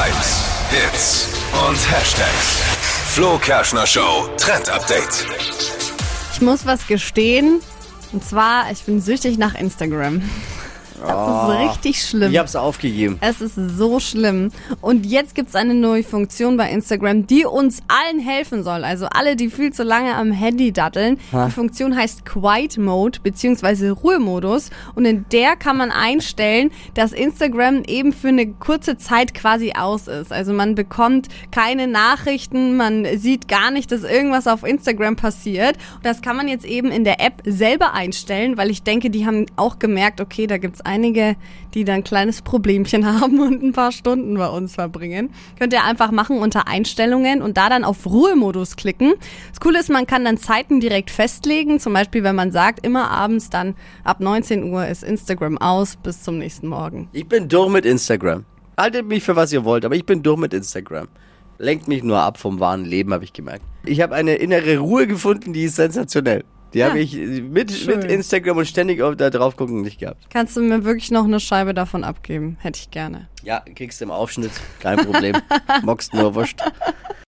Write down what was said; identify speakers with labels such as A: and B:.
A: Hypes, Hits und Hashtags. Flo Kerschner Show Trend Update.
B: Ich muss was gestehen. Und zwar, ich bin süchtig nach Instagram. Das ist richtig schlimm.
C: Ich hab's aufgegeben.
B: Es ist so schlimm. Und jetzt gibt's eine neue Funktion bei Instagram, die uns allen helfen soll. Also alle, die viel zu lange am Handy datteln. Die Funktion heißt Quiet Mode bzw. Ruhemodus. Und in der kann man einstellen, dass Instagram eben für eine kurze Zeit quasi aus ist. Also man bekommt keine Nachrichten, man sieht gar nicht, dass irgendwas auf Instagram passiert. Und das kann man jetzt eben in der App selber einstellen, weil ich denke, die haben auch gemerkt, okay, da gibt's einige, die da ein kleines Problemchen haben und ein paar Stunden bei uns verbringen. Könnt ihr einfach machen unter Einstellungen und da dann auf Ruhemodus klicken. Das Coole ist, man kann dann Zeiten direkt festlegen. Zum Beispiel, wenn man sagt, immer abends dann ab 19 Uhr ist Instagram aus bis zum nächsten Morgen.
C: Ich bin durch mit Instagram. Haltet mich für was ihr wollt, aber ich bin durch mit Instagram. Lenkt mich nur ab vom wahren Leben, habe ich gemerkt. Ich habe eine innere Ruhe gefunden, die ist sensationell. Die habe ich mit,
B: Schön.
C: mit Instagram und ständig auf, da drauf gucken nicht gehabt.
B: Kannst du mir wirklich noch eine Scheibe davon abgeben? Hätte ich gerne.
C: Ja, kriegst du im Aufschnitt, kein Problem. Mockst nur wurscht.